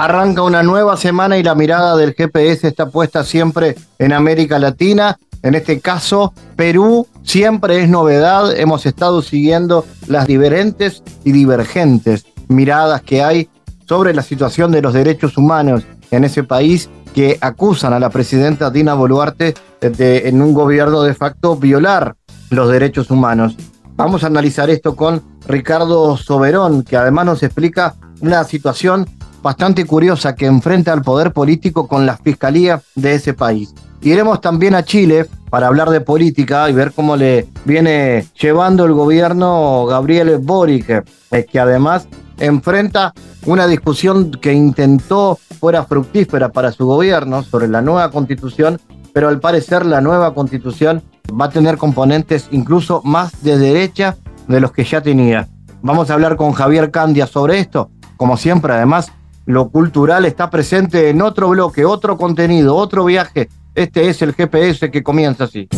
Arranca una nueva semana y la mirada del GPS está puesta siempre en América Latina. En este caso, Perú siempre es novedad. Hemos estado siguiendo las diferentes y divergentes miradas que hay sobre la situación de los derechos humanos en ese país que acusan a la presidenta Dina Boluarte de, en un gobierno de facto violar los derechos humanos. Vamos a analizar esto con Ricardo Soberón, que además nos explica una situación bastante curiosa que enfrenta al poder político con la fiscalía de ese país. Iremos también a Chile para hablar de política y ver cómo le viene llevando el gobierno Gabriel Boric, eh, que además enfrenta una discusión que intentó fuera fructífera para su gobierno sobre la nueva constitución, pero al parecer la nueva constitución va a tener componentes incluso más de derecha de los que ya tenía. Vamos a hablar con Javier Candia sobre esto. Como siempre, además, lo cultural está presente en otro bloque, otro contenido, otro viaje. Este es el GPS que comienza así.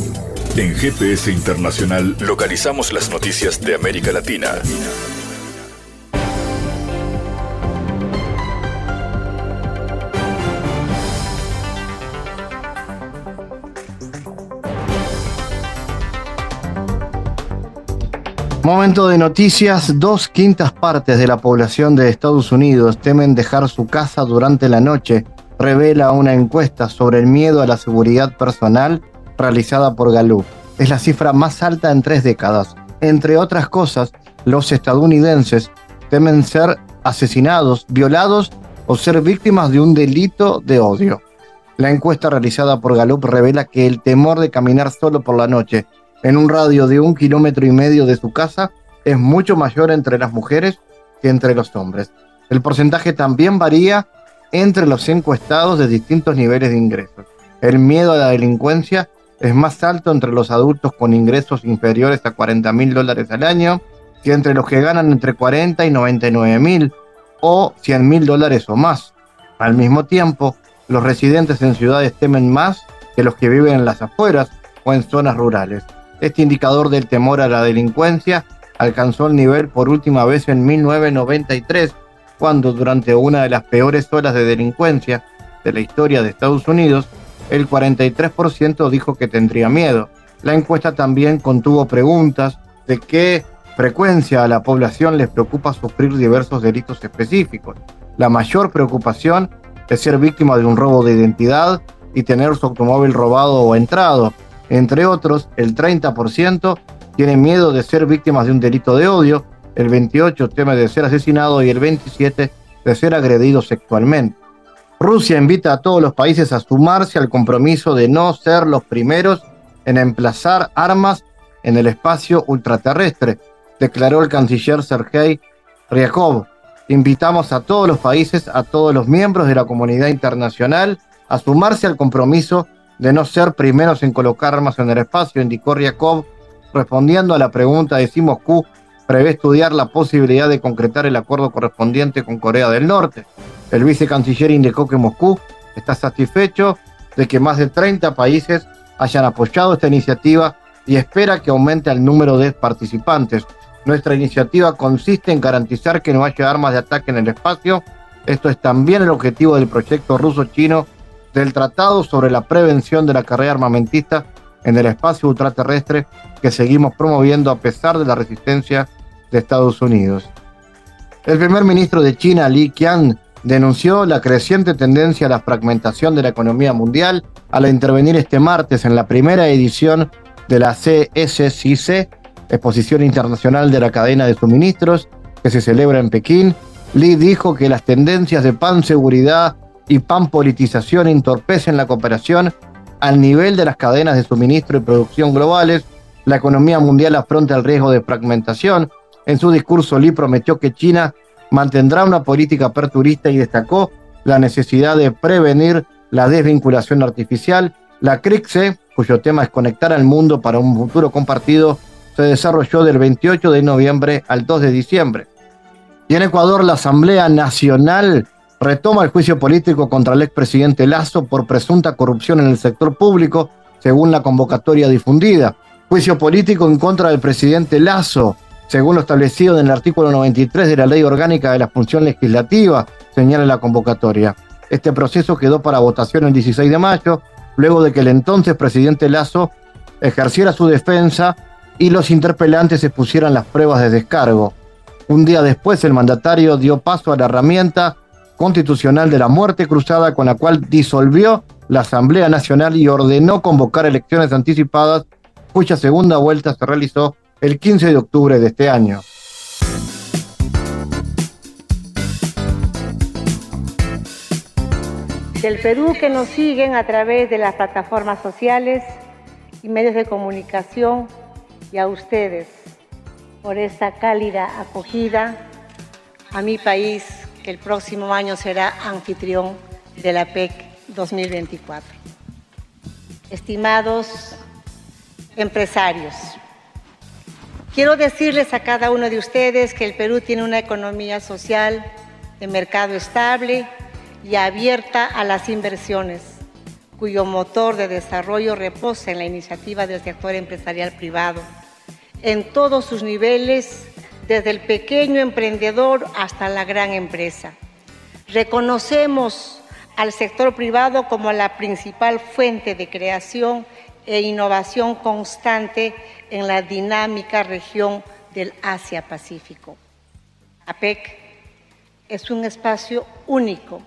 En GPS Internacional localizamos las noticias de América Latina. Momento de noticias, dos quintas partes de la población de Estados Unidos temen dejar su casa durante la noche, revela una encuesta sobre el miedo a la seguridad personal realizada por Gallup. Es la cifra más alta en tres décadas. Entre otras cosas, los estadounidenses temen ser asesinados, violados o ser víctimas de un delito de odio. La encuesta realizada por Gallup revela que el temor de caminar solo por la noche en un radio de un kilómetro y medio de su casa es mucho mayor entre las mujeres que entre los hombres. El porcentaje también varía entre los encuestados de distintos niveles de ingresos. El miedo a la delincuencia es más alto entre los adultos con ingresos inferiores a 40 mil dólares al año que entre los que ganan entre 40 y 99 mil o 100 mil dólares o más. Al mismo tiempo, los residentes en ciudades temen más que los que viven en las afueras o en zonas rurales. Este indicador del temor a la delincuencia alcanzó el nivel por última vez en 1993, cuando durante una de las peores olas de delincuencia de la historia de Estados Unidos, el 43% dijo que tendría miedo. La encuesta también contuvo preguntas de qué frecuencia a la población les preocupa sufrir diversos delitos específicos. La mayor preocupación es ser víctima de un robo de identidad y tener su automóvil robado o entrado, entre otros, el 30% tiene miedo de ser víctimas de un delito de odio, el 28% teme de ser asesinado y el 27% de ser agredido sexualmente. Rusia invita a todos los países a sumarse al compromiso de no ser los primeros en emplazar armas en el espacio ultraterrestre, declaró el canciller Sergei Ryakov. Invitamos a todos los países, a todos los miembros de la comunidad internacional, a sumarse al compromiso de no ser primeros en colocar armas en el espacio, indicó Ryakov, respondiendo a la pregunta de si Moscú prevé estudiar la posibilidad de concretar el acuerdo correspondiente con Corea del Norte. El vicecanciller indicó que Moscú está satisfecho de que más de 30 países hayan apoyado esta iniciativa y espera que aumente el número de participantes. Nuestra iniciativa consiste en garantizar que no haya armas de ataque en el espacio. Esto es también el objetivo del proyecto ruso-chino del Tratado sobre la Prevención de la Carrera Armamentista en el Espacio Ultraterrestre que seguimos promoviendo a pesar de la resistencia de Estados Unidos. El primer ministro de China, Li Qiang, denunció la creciente tendencia a la fragmentación de la economía mundial al intervenir este martes en la primera edición de la CSCC, Exposición Internacional de la Cadena de Suministros, que se celebra en Pekín. Li dijo que las tendencias de panseguridad y panpolitización entorpecen la cooperación al nivel de las cadenas de suministro y producción globales. La economía mundial afronta el riesgo de fragmentación. En su discurso, Lee prometió que China mantendrá una política aperturista y destacó la necesidad de prevenir la desvinculación artificial. La CRICSE, cuyo tema es conectar al mundo para un futuro compartido, se desarrolló del 28 de noviembre al 2 de diciembre. Y en Ecuador, la Asamblea Nacional retoma el juicio político contra el expresidente Lazo por presunta corrupción en el sector público, según la convocatoria difundida. Juicio político en contra del presidente Lazo, según lo establecido en el artículo 93 de la Ley Orgánica de la Función Legislativa, señala la convocatoria. Este proceso quedó para votación el 16 de mayo, luego de que el entonces presidente Lazo ejerciera su defensa y los interpelantes expusieran las pruebas de descargo. Un día después, el mandatario dio paso a la herramienta constitucional de la muerte cruzada con la cual disolvió la Asamblea Nacional y ordenó convocar elecciones anticipadas, cuya segunda vuelta se realizó el 15 de octubre de este año. Del Perú que nos siguen a través de las plataformas sociales y medios de comunicación y a ustedes por esta cálida acogida a mi país que el próximo año será anfitrión de la PEC 2024. Estimados empresarios, quiero decirles a cada uno de ustedes que el Perú tiene una economía social de mercado estable y abierta a las inversiones, cuyo motor de desarrollo reposa en la iniciativa del sector empresarial privado, en todos sus niveles desde el pequeño emprendedor hasta la gran empresa. Reconocemos al sector privado como la principal fuente de creación e innovación constante en la dinámica región del Asia-Pacífico. APEC es un espacio único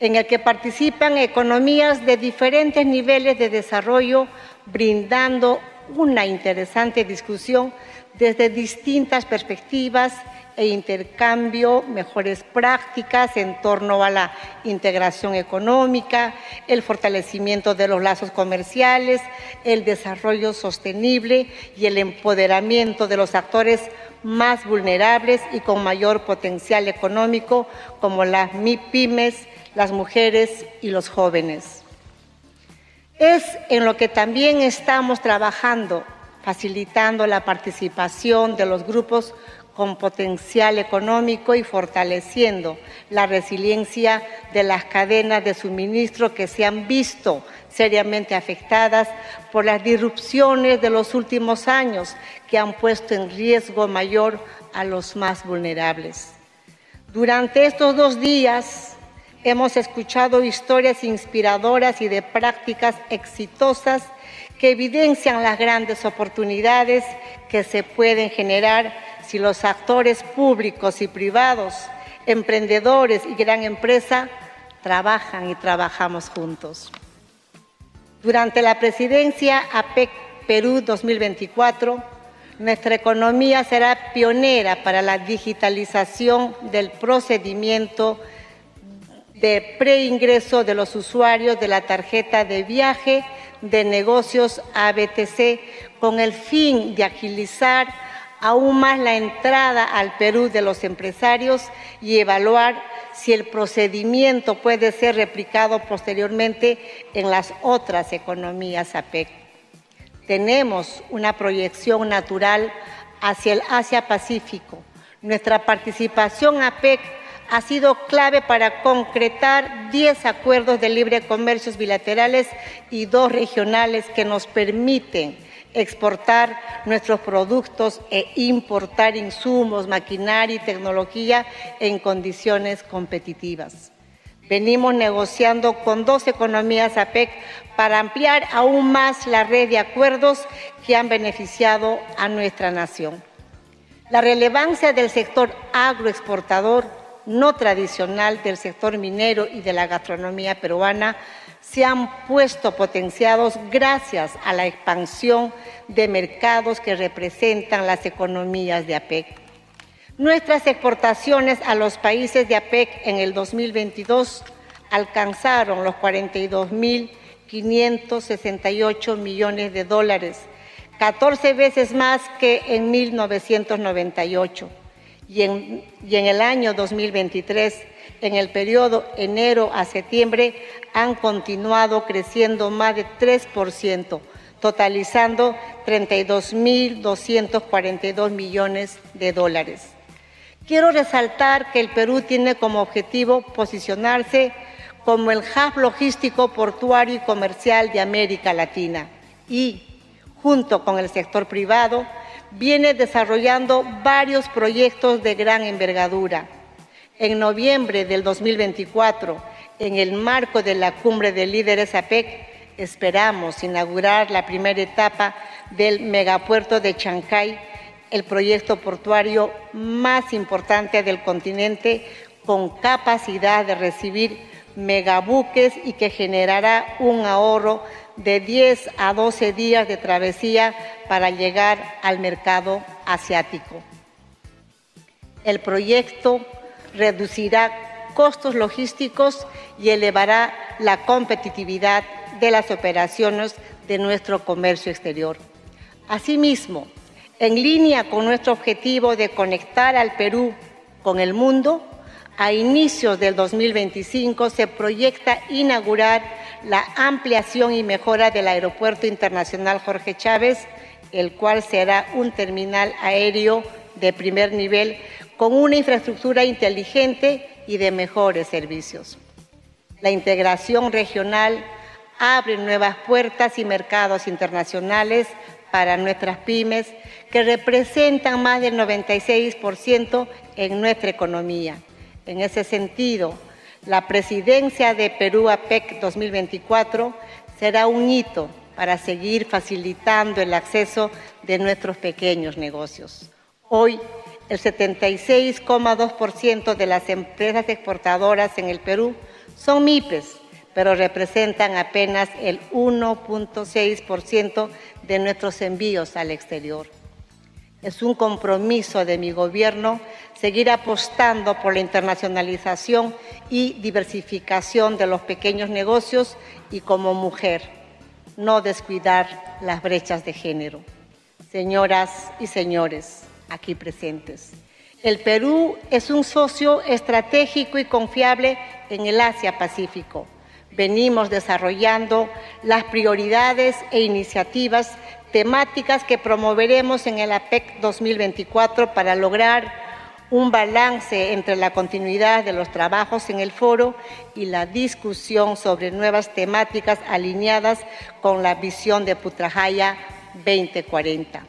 en el que participan economías de diferentes niveles de desarrollo, brindando una interesante discusión desde distintas perspectivas e intercambio, mejores prácticas en torno a la integración económica, el fortalecimiento de los lazos comerciales, el desarrollo sostenible y el empoderamiento de los actores más vulnerables y con mayor potencial económico, como las MIPIMES, las mujeres y los jóvenes. Es en lo que también estamos trabajando facilitando la participación de los grupos con potencial económico y fortaleciendo la resiliencia de las cadenas de suministro que se han visto seriamente afectadas por las disrupciones de los últimos años que han puesto en riesgo mayor a los más vulnerables. Durante estos dos días hemos escuchado historias inspiradoras y de prácticas exitosas que evidencian las grandes oportunidades que se pueden generar si los actores públicos y privados, emprendedores y gran empresa trabajan y trabajamos juntos. Durante la presidencia APEC Perú 2024, nuestra economía será pionera para la digitalización del procedimiento de preingreso de los usuarios de la tarjeta de viaje de negocios ABTC con el fin de agilizar aún más la entrada al Perú de los empresarios y evaluar si el procedimiento puede ser replicado posteriormente en las otras economías APEC. Tenemos una proyección natural hacia el Asia-Pacífico. Nuestra participación APEC ha sido clave para concretar 10 acuerdos de libre comercio bilaterales y dos regionales que nos permiten exportar nuestros productos e importar insumos, maquinaria y tecnología en condiciones competitivas. Venimos negociando con dos economías APEC para ampliar aún más la red de acuerdos que han beneficiado a nuestra nación. La relevancia del sector agroexportador no tradicional del sector minero y de la gastronomía peruana se han puesto potenciados gracias a la expansión de mercados que representan las economías de APEC. Nuestras exportaciones a los países de APEC en el 2022 alcanzaron los 42.568 millones de dólares, 14 veces más que en 1998 y en, el año 2023 en el periodo enero a septiembre han continuado creciendo más de 3%, totalizando 32.242 millones de dólares. Quiero resaltar que el Perú tiene como objetivo posicionarse como el hub logístico, portuario y comercial de América Latina y, junto con el sector privado, viene desarrollando varios proyectos de gran envergadura. En noviembre del 2024, en el marco de la cumbre de líderes APEC, esperamos inaugurar la primera etapa del megapuerto de Chancay, el proyecto portuario más importante del continente con capacidad de recibir megabuques y que generará un ahorro de 10 a 12 días de travesía para llegar al mercado asiático. El proyecto reducirá costos logísticos y elevará la competitividad de las operaciones de nuestro comercio exterior. Asimismo, en línea con nuestro objetivo de conectar al Perú con el mundo, a inicios del 2025 se proyecta inaugurar la ampliación y mejora del Aeropuerto Internacional Jorge Chávez, el cual será un terminal aéreo de primer nivel con una infraestructura inteligente y de mejores servicios. La integración regional abre nuevas puertas y mercados internacionales para nuestras pymes, que representan más del 96% en nuestra economía. En ese sentido, la presidencia de Perú APEC 2024 será un hito para seguir facilitando el acceso de nuestros pequeños negocios. Hoy, el 76,2% de las empresas exportadoras en el Perú son MIPES, pero representan apenas el 1.6% de nuestros envíos al exterior. Es un compromiso de mi gobierno seguir apostando por la internacionalización y diversificación de los pequeños negocios y como mujer, no descuidar las brechas de género. Señoras y señores aquí presentes, el Perú es un socio estratégico y confiable en el Asia-Pacífico. Venimos desarrollando las prioridades e iniciativas temáticas que promoveremos en el APEC 2024 para lograr un balance entre la continuidad de los trabajos en el foro y la discusión sobre nuevas temáticas alineadas con la visión de Putrajaya 2040.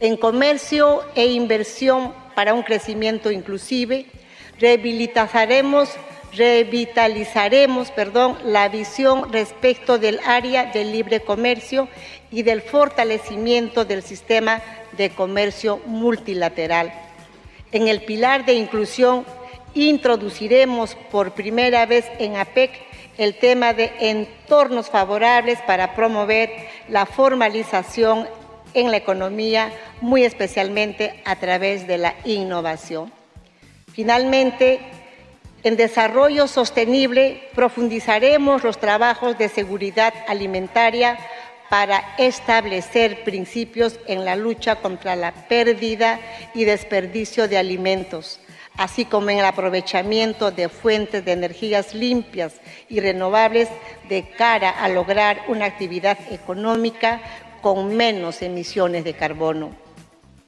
En comercio e inversión para un crecimiento inclusive, rehabilitaremos revitalizaremos perdón, la visión respecto del área del libre comercio y del fortalecimiento del sistema de comercio multilateral. En el pilar de inclusión introduciremos por primera vez en APEC el tema de entornos favorables para promover la formalización en la economía, muy especialmente a través de la innovación. Finalmente, en desarrollo sostenible profundizaremos los trabajos de seguridad alimentaria para establecer principios en la lucha contra la pérdida y desperdicio de alimentos, así como en el aprovechamiento de fuentes de energías limpias y renovables de cara a lograr una actividad económica con menos emisiones de carbono.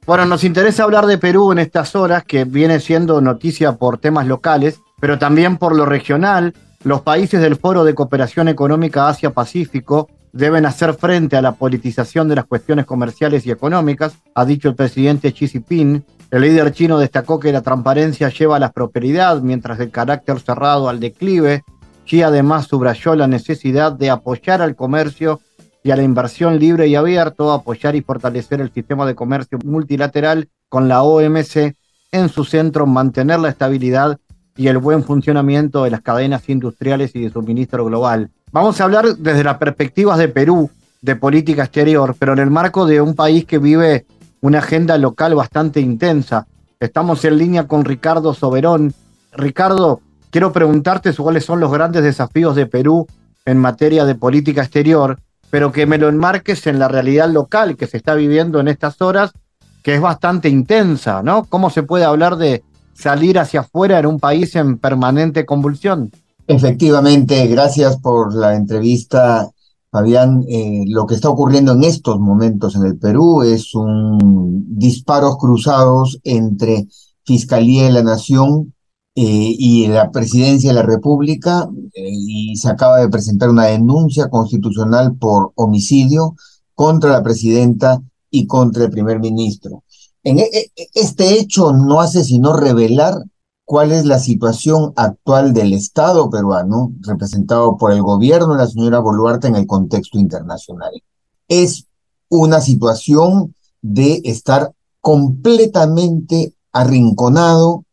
Bueno, nos interesa hablar de Perú en estas horas, que viene siendo noticia por temas locales, pero también por lo regional. Los países del Foro de Cooperación Económica Asia-Pacífico deben hacer frente a la politización de las cuestiones comerciales y económicas, ha dicho el presidente Xi Jinping. El líder chino destacó que la transparencia lleva a la prosperidad, mientras el carácter cerrado al declive. Xi además subrayó la necesidad de apoyar al comercio y a la inversión libre y abierto, apoyar y fortalecer el sistema de comercio multilateral con la OMC en su centro, mantener la estabilidad y el buen funcionamiento de las cadenas industriales y de suministro global. Vamos a hablar desde las perspectivas de Perú, de política exterior, pero en el marco de un país que vive una agenda local bastante intensa. Estamos en línea con Ricardo Soberón. Ricardo, quiero preguntarte cuáles son los grandes desafíos de Perú en materia de política exterior, pero que me lo enmarques en la realidad local que se está viviendo en estas horas, que es bastante intensa, ¿no? ¿Cómo se puede hablar de salir hacia afuera en un país en permanente convulsión. Efectivamente, gracias por la entrevista, Fabián. Eh, lo que está ocurriendo en estos momentos en el Perú es un disparos cruzados entre Fiscalía de la Nación eh, y la Presidencia de la República eh, y se acaba de presentar una denuncia constitucional por homicidio contra la presidenta y contra el primer ministro. E, e, este hecho no hace sino revelar cuál es la situación actual del Estado peruano, representado por el gobierno de la señora Boluarte en el contexto internacional. Es una situación de estar completamente arrinconado,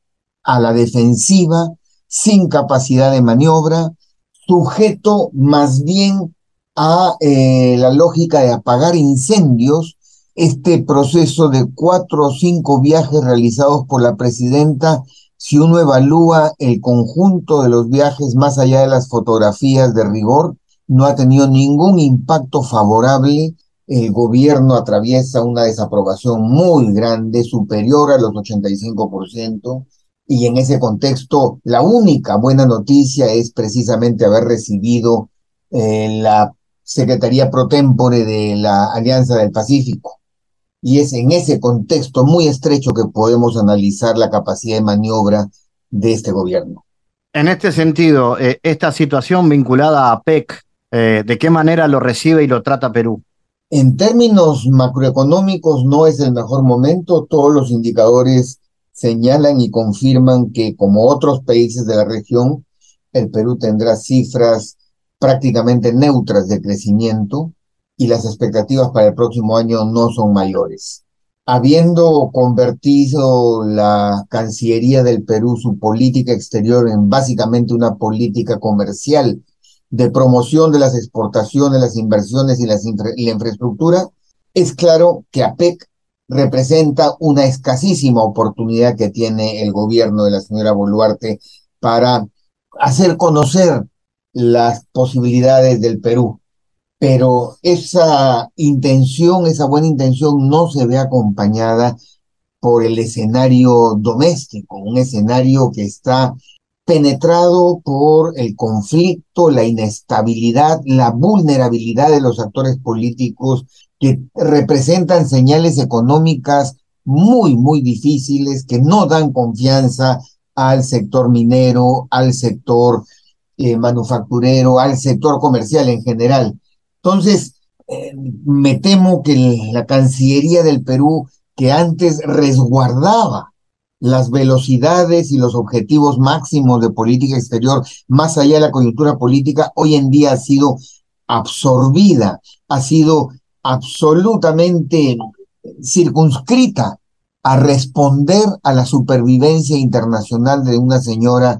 a la defensiva, sin capacidad de maniobra, sujeto más bien a eh, la lógica de apagar incendios, este proceso de cuatro o cinco viajes realizados por la presidenta, si uno evalúa el conjunto de los viajes más allá de las fotografías de rigor, no ha tenido ningún impacto favorable. El gobierno atraviesa una desaprobación muy grande, superior a los 85%. Y en ese contexto, la única buena noticia es precisamente haber recibido eh, la Secretaría Pro Tempore de la Alianza del Pacífico. Y es en ese contexto muy estrecho que podemos analizar la capacidad de maniobra de este gobierno. En este sentido, eh, esta situación vinculada a PEC, eh, ¿de qué manera lo recibe y lo trata Perú? En términos macroeconómicos no es el mejor momento. Todos los indicadores señalan y confirman que, como otros países de la región, el Perú tendrá cifras prácticamente neutras de crecimiento y las expectativas para el próximo año no son mayores. Habiendo convertido la Cancillería del Perú su política exterior en básicamente una política comercial de promoción de las exportaciones, las inversiones y, la infraestructura, es claro que APEC representa una escasísima oportunidad que tiene el gobierno de la señora Boluarte para hacer conocer las posibilidades del Perú. Pero esa intención, esa buena intención no se ve acompañada por el escenario doméstico, un escenario que está penetrado por el conflicto, la inestabilidad, la vulnerabilidad de los actores políticos que representan señales económicas muy, muy difíciles, que no dan confianza al sector minero, al sector eh, manufacturero, al sector comercial en general. Entonces, eh, me temo que la Cancillería del Perú, que antes resguardaba las velocidades y los objetivos máximos de política exterior más allá de la coyuntura política, hoy en día ha sido absorbida, ha sido absolutamente circunscrita a responder a la supervivencia internacional de una señora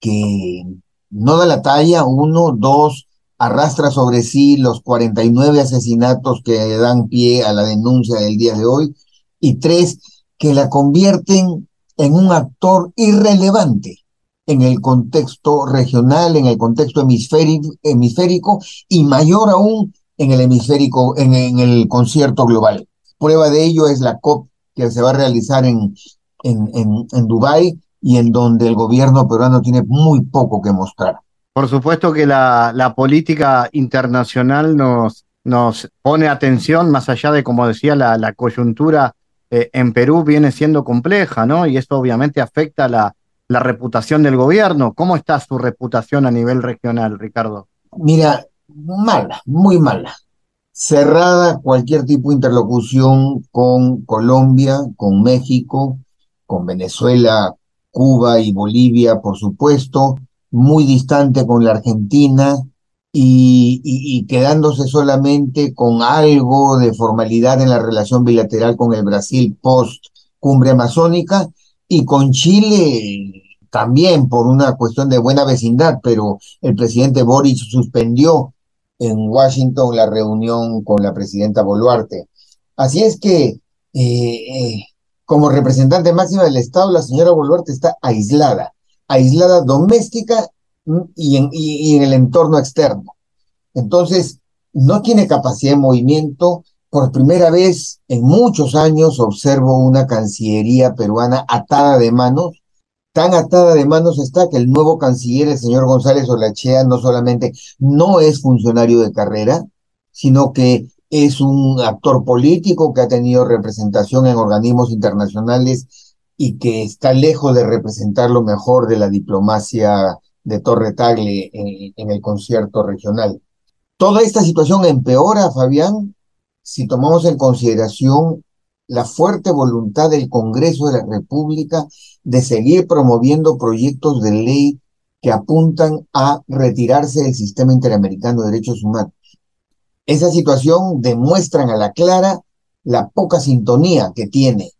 que no da la talla, uno, dos, arrastra sobre sí los 49 asesinatos que dan pie a la denuncia del día de hoy, y tres, que la convierten en un actor irrelevante en el contexto regional, en el contexto hemisférico, hemisférico y mayor aún en el hemisférico, en, el concierto global. Prueba de ello es la COP que se va a realizar en, en, en, en Dubái y en donde el gobierno peruano tiene muy poco que mostrar. Por supuesto que la, la política internacional nos, nos pone atención, más allá de, como decía, la, coyuntura eh, en Perú viene siendo compleja, ¿no? Y esto obviamente afecta la, la reputación del gobierno. ¿Cómo está su reputación a nivel regional, Ricardo? Mira, mala, muy mala. Cerrada cualquier tipo de interlocución con Colombia, con México, con Venezuela, Cuba y Bolivia, por supuesto, muy distante con la Argentina y, quedándose solamente con algo de formalidad en la relación bilateral con el Brasil post cumbre amazónica y con Chile también por una cuestión de buena vecindad, pero el presidente Boric suspendió en Washington la reunión con la presidenta Boluarte. Así es que, eh, eh, como representante máxima del Estado, la señora Boluarte está aislada, aislada doméstica mm, y en, y en el entorno externo. Entonces, no tiene capacidad de movimiento. Por primera vez en muchos años observo una Cancillería peruana atada de manos, tan atada de manos está que el nuevo canciller, el señor González Olachea, no solamente no es funcionario de carrera, sino que es un actor político que ha tenido representación en organismos internacionales y que está lejos de representar lo mejor de la diplomacia de Torre Tagle en, en el concierto regional. Toda esta situación empeora, Fabián, si tomamos en consideración la fuerte voluntad del Congreso de la República de seguir promoviendo proyectos de ley que apuntan a retirarse del sistema interamericano de derechos humanos. Esa situación demuestra a la clara la poca sintonía que tiene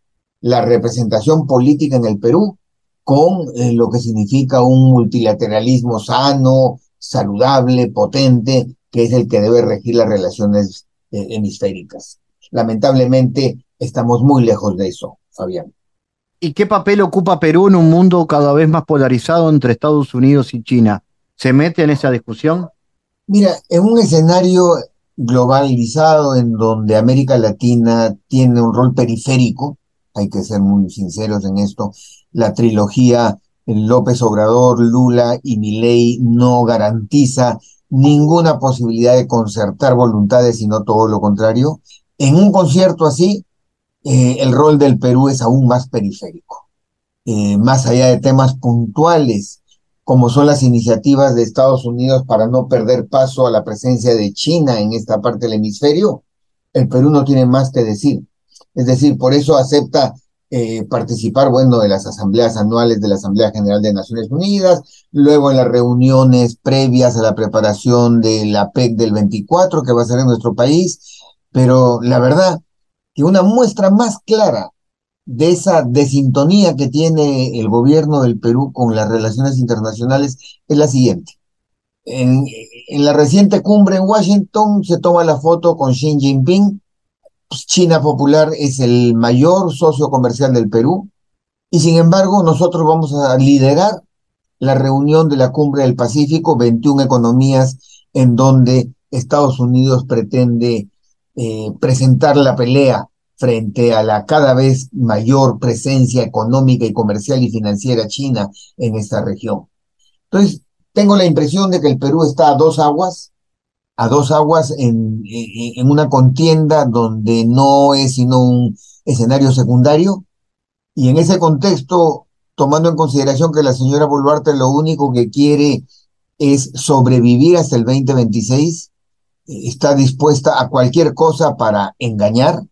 la representación política en el Perú con eh, lo que significa un multilateralismo sano, saludable, potente, que es el que debe regir las relaciones eh, hemisféricas. Lamentablemente estamos muy lejos de eso, Fabián. ¿Y qué papel ocupa Perú en un mundo cada vez más polarizado entre Estados Unidos y China? ¿Se mete en esa discusión? Mira, en un escenario globalizado en donde América Latina tiene un rol periférico, hay que ser muy sinceros en esto, la trilogía López Obrador, Lula y Milei no garantiza ninguna posibilidad de concertar voluntades, sino todo lo contrario. En un concierto así, eh, el rol del Perú es aún más periférico. Eh, más allá de temas puntuales, como son las iniciativas de Estados Unidos para no perder paso a la presencia de China en esta parte del hemisferio, el Perú no tiene más que decir. Es decir, por eso acepta eh, participar, bueno, de las asambleas anuales de la Asamblea General de Naciones Unidas, luego en las reuniones previas a la preparación de la PEC del 24 que va a ser en nuestro país, pero la verdad que una muestra más clara de esa desintonía que tiene el gobierno del Perú con las relaciones internacionales es la siguiente. En, en la reciente cumbre en Washington se toma la foto con Xi Jinping, China Popular es el mayor socio comercial del Perú y sin embargo nosotros vamos a liderar la reunión de la Cumbre del Pacífico, 21 economías en donde Estados Unidos pretende eh, presentar la pelea frente a la cada vez mayor presencia económica y comercial y financiera china en esta región. Entonces, tengo la impresión de que el Perú está a dos aguas a dos aguas en, en, una contienda donde no es sino un escenario secundario. Y en ese contexto, tomando en consideración que la señora Boluarte lo único que quiere es sobrevivir hasta el 2026, está dispuesta a cualquier cosa para engañar,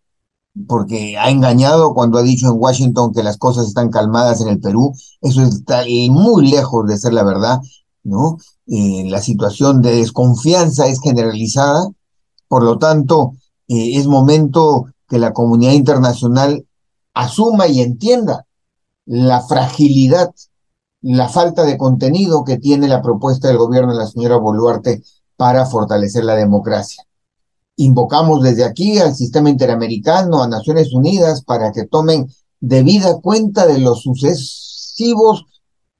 porque ha engañado cuando ha dicho en Washington que las cosas están calmadas en el Perú. Eso está muy lejos de ser la verdad, ¿no? La situación de desconfianza es generalizada, por lo tanto, eh, es momento que la comunidad internacional asuma y entienda la fragilidad, la falta de contenido que tiene la propuesta del gobierno de la señora Boluarte para fortalecer la democracia. Invocamos desde aquí al sistema interamericano, a Naciones Unidas, para que tomen debida cuenta de los sucesivos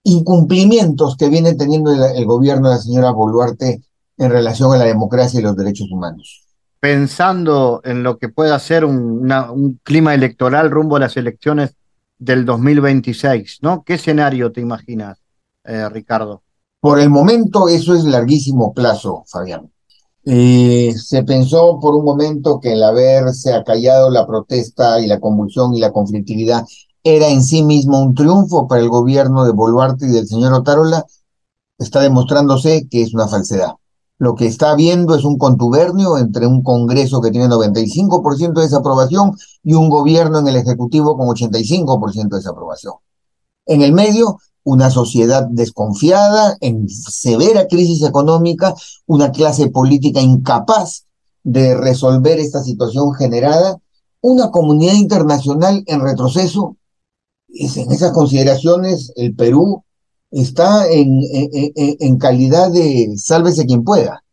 incumplimientos que viene teniendo el, gobierno de la señora Boluarte en relación a la democracia y los derechos humanos. Pensando en lo que pueda ser un, un clima electoral rumbo a las elecciones del 2026, ¿no? ¿Qué escenario te imaginas, eh, Ricardo? Por el momento eso es larguísimo plazo, Fabián. Eh, se pensó por un momento que el haberse acallado la protesta y la convulsión y la conflictividad era en sí mismo un triunfo para el gobierno de Boluarte y del señor Otárola, está demostrándose que es una falsedad. Lo que está viendo es un contubernio entre un Congreso que tiene 95% de desaprobación y un gobierno en el Ejecutivo con 85% de desaprobación. En el medio, una sociedad desconfiada, en severa crisis económica, una clase política incapaz de resolver esta situación generada, una comunidad internacional en retroceso en esas consideraciones el Perú está en, calidad de sálvese quien pueda.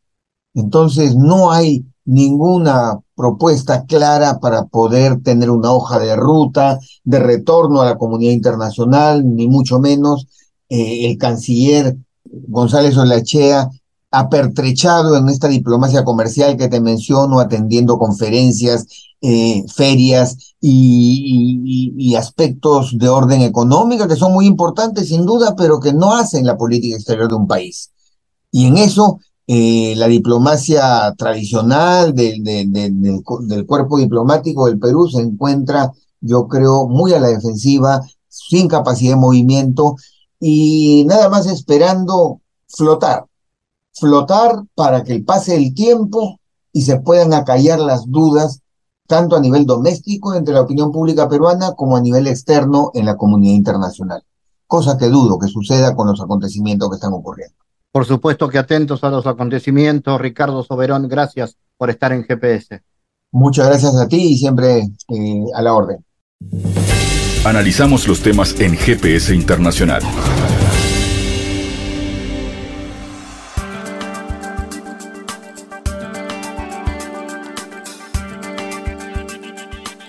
Entonces no hay ninguna propuesta clara para poder tener una hoja de ruta de retorno a la comunidad internacional, ni mucho menos. Eh, el canciller González Olachea ha pertrechado en esta diplomacia comercial que te menciono, atendiendo conferencias eh, ferias y, aspectos de orden económico que son muy importantes sin duda, pero que no hacen la política exterior de un país. Y en eso eh, la diplomacia tradicional del, del cuerpo diplomático del Perú se encuentra, yo creo, muy a la defensiva, sin capacidad de movimiento y nada más esperando flotar, flotar para que pase el tiempo y se puedan acallar las dudas tanto a nivel doméstico entre la opinión pública peruana como a nivel externo en la comunidad internacional, cosa que dudo que suceda con los acontecimientos que están ocurriendo. Por supuesto que atentos a los acontecimientos, Ricardo Soberón, gracias por estar en GPS. Muchas gracias a ti y siempre eh, a la orden. Analizamos los temas en GPS Internacional.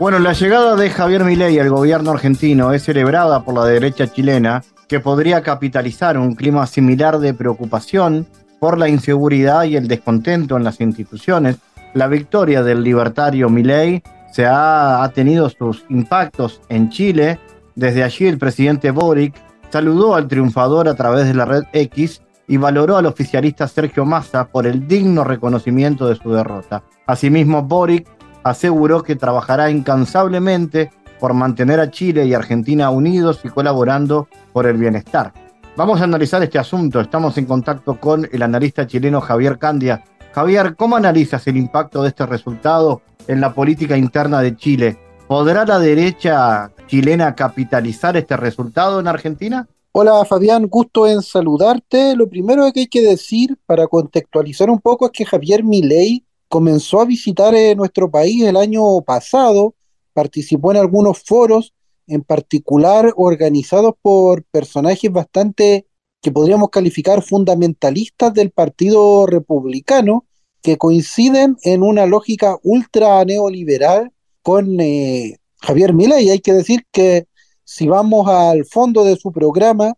Bueno, la llegada de Javier Milei al gobierno argentino es celebrada por la derecha chilena, que podría capitalizar un clima similar de preocupación por la inseguridad y el descontento en las instituciones. La victoria del libertario Milei se ha, ha tenido sus impactos en Chile. Desde allí el presidente Boric saludó al triunfador a través de la red X y valoró al oficialista Sergio Massa por el digno reconocimiento de su derrota. Asimismo, Boric aseguró que trabajará incansablemente por mantener a Chile y Argentina unidos y colaborando por el bienestar. Vamos a analizar este asunto. Estamos en contacto con el analista chileno Javier Candia. Javier, ¿cómo analizas el impacto de este resultado en la política interna de Chile? ¿Podrá la derecha chilena capitalizar este resultado en Argentina? Hola Fabián, gusto en saludarte. Lo primero que hay que decir para contextualizar un poco es que Javier Milei comenzó a visitar eh, nuestro país el año pasado, participó en algunos foros, en particular organizados por personajes bastante que podríamos calificar fundamentalistas del Partido Republicano, que coinciden en una lógica ultra neoliberal con eh, Javier Milei. Hay que decir que si vamos al fondo de su programa,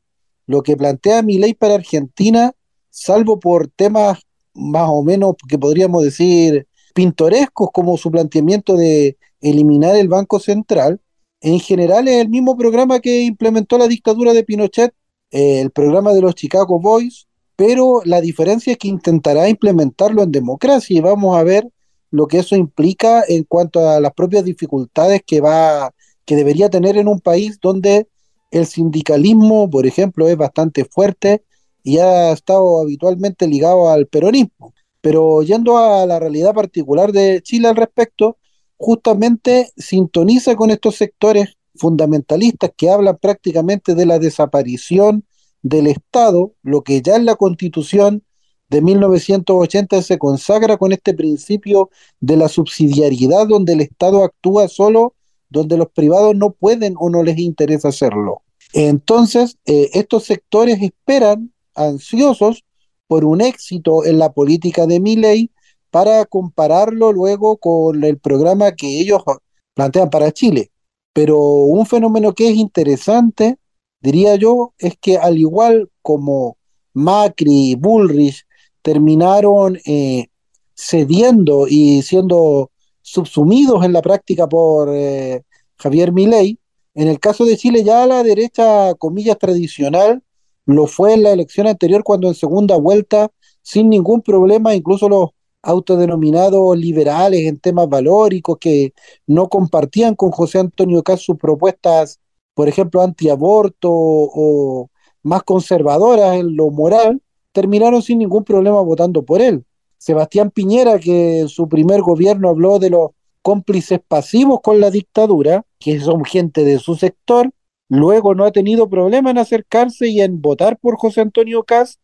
lo que plantea Milei para Argentina, salvo por temas más o menos que podríamos decir pintorescos como su planteamiento de eliminar el Banco Central, en general es el mismo programa que implementó la dictadura de Pinochet, eh, el programa de los Chicago Boys, pero la diferencia es que intentará implementarlo en democracia. Y vamos a ver lo que eso implica en cuanto a las propias dificultades que va que debería tener en un país donde el sindicalismo, por ejemplo, es bastante fuerte y ha estado habitualmente ligado al peronismo. Pero yendo a la realidad particular de Chile al respecto, justamente sintoniza con estos sectores fundamentalistas que hablan prácticamente de la desaparición del Estado, lo que ya en la constitución de 1980 se consagra con este principio de la subsidiariedad donde el Estado actúa solo donde los privados no pueden o no les interesa hacerlo. Entonces, eh, estos sectores esperan ansiosos por un éxito en la política de Milley para compararlo luego con el programa que ellos plantean para Chile. Pero un fenómeno que es interesante, diría yo, es que al igual como Macri y Bullrich terminaron eh, cediendo y siendo subsumidos en la práctica por eh, Javier Milei, en el caso de Chile ya la derecha, comillas, tradicional, lo fue en la elección anterior cuando en segunda vuelta, sin ningún problema, incluso los autodenominados liberales en temas valóricos que no compartían con José Antonio Caz sus propuestas, por ejemplo, antiaborto o más conservadoras en lo moral, terminaron sin ningún problema votando por él. Sebastián Piñera, que en su primer gobierno habló de los cómplices pasivos con la dictadura, que son gente de su sector, Luego no ha tenido problema en acercarse y en votar por José Antonio Caz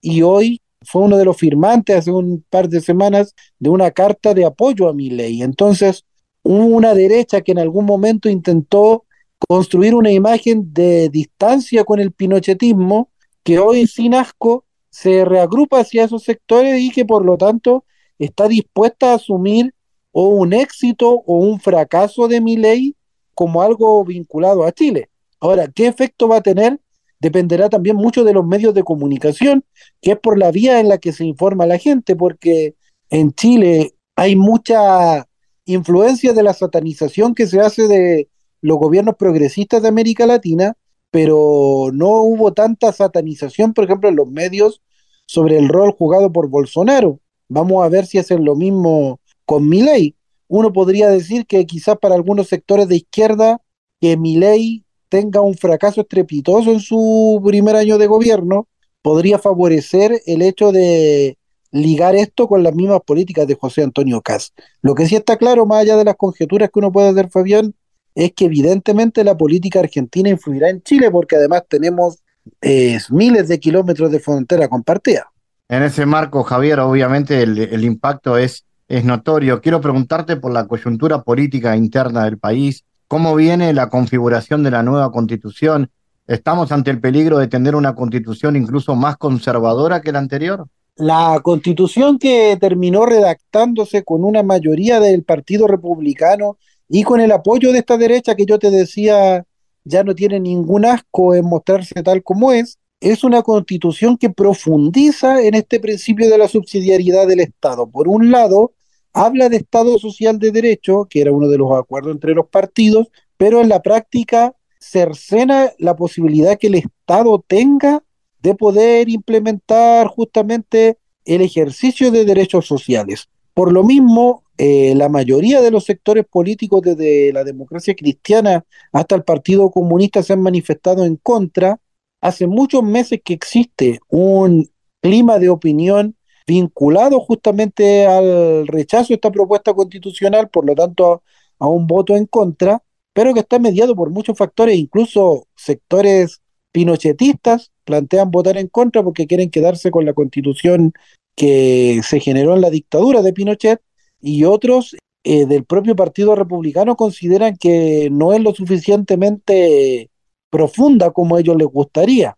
y hoy fue uno de los firmantes hace un par de semanas de una carta de apoyo a mi ley. Entonces, una derecha que en algún momento intentó construir una imagen de distancia con el pinochetismo, que hoy sin asco se reagrupa hacia esos sectores y que por lo tanto está dispuesta a asumir o un éxito o un fracaso de mi ley como algo vinculado a Chile. Ahora, ¿qué efecto va a tener? Dependerá también mucho de los medios de comunicación, que es por la vía en la que se informa la gente, porque en Chile hay mucha influencia de la satanización que se hace de los gobiernos progresistas de América Latina, pero no hubo tanta satanización, por ejemplo, en los medios sobre el rol jugado por Bolsonaro. Vamos a ver si hacen lo mismo con Milei. Uno podría decir que quizás para algunos sectores de izquierda que Milei tenga un fracaso estrepitoso en su primer año de gobierno podría favorecer el hecho de ligar esto con las mismas políticas de José Antonio Caz. Lo que sí está claro, más allá de las conjeturas que uno puede hacer, Fabián, es que evidentemente la política argentina influirá en Chile porque además tenemos eh, miles de kilómetros de frontera compartida. En ese marco, Javier, obviamente el, impacto es, es notorio. Quiero preguntarte por la coyuntura política interna del país, cómo viene la configuración de la nueva constitución. ¿Estamos ante el peligro de tener una constitución incluso más conservadora que la anterior? La constitución que terminó redactándose con una mayoría del Partido Republicano y con el apoyo de esta derecha que yo te decía ya no tiene ningún asco en mostrarse tal como es, es una constitución que profundiza en este principio de la subsidiariedad del Estado. Por un lado, habla de Estado social de derecho, que era uno de los acuerdos entre los partidos, pero en la práctica cercena la posibilidad que el Estado tenga de poder implementar justamente el ejercicio de derechos sociales. Por lo mismo, eh, la mayoría de los sectores políticos desde la democracia cristiana hasta el Partido Comunista se han manifestado en contra. Hace muchos meses que existe un clima de opinión vinculado justamente al rechazo de esta propuesta constitucional, por lo tanto a, un voto en contra, pero que está mediado por muchos factores, incluso sectores pinochetistas plantean votar en contra porque quieren quedarse con la constitución que se generó en la dictadura de Pinochet y otros eh, del propio Partido Republicano consideran que no es lo suficientemente profunda como a ellos les gustaría.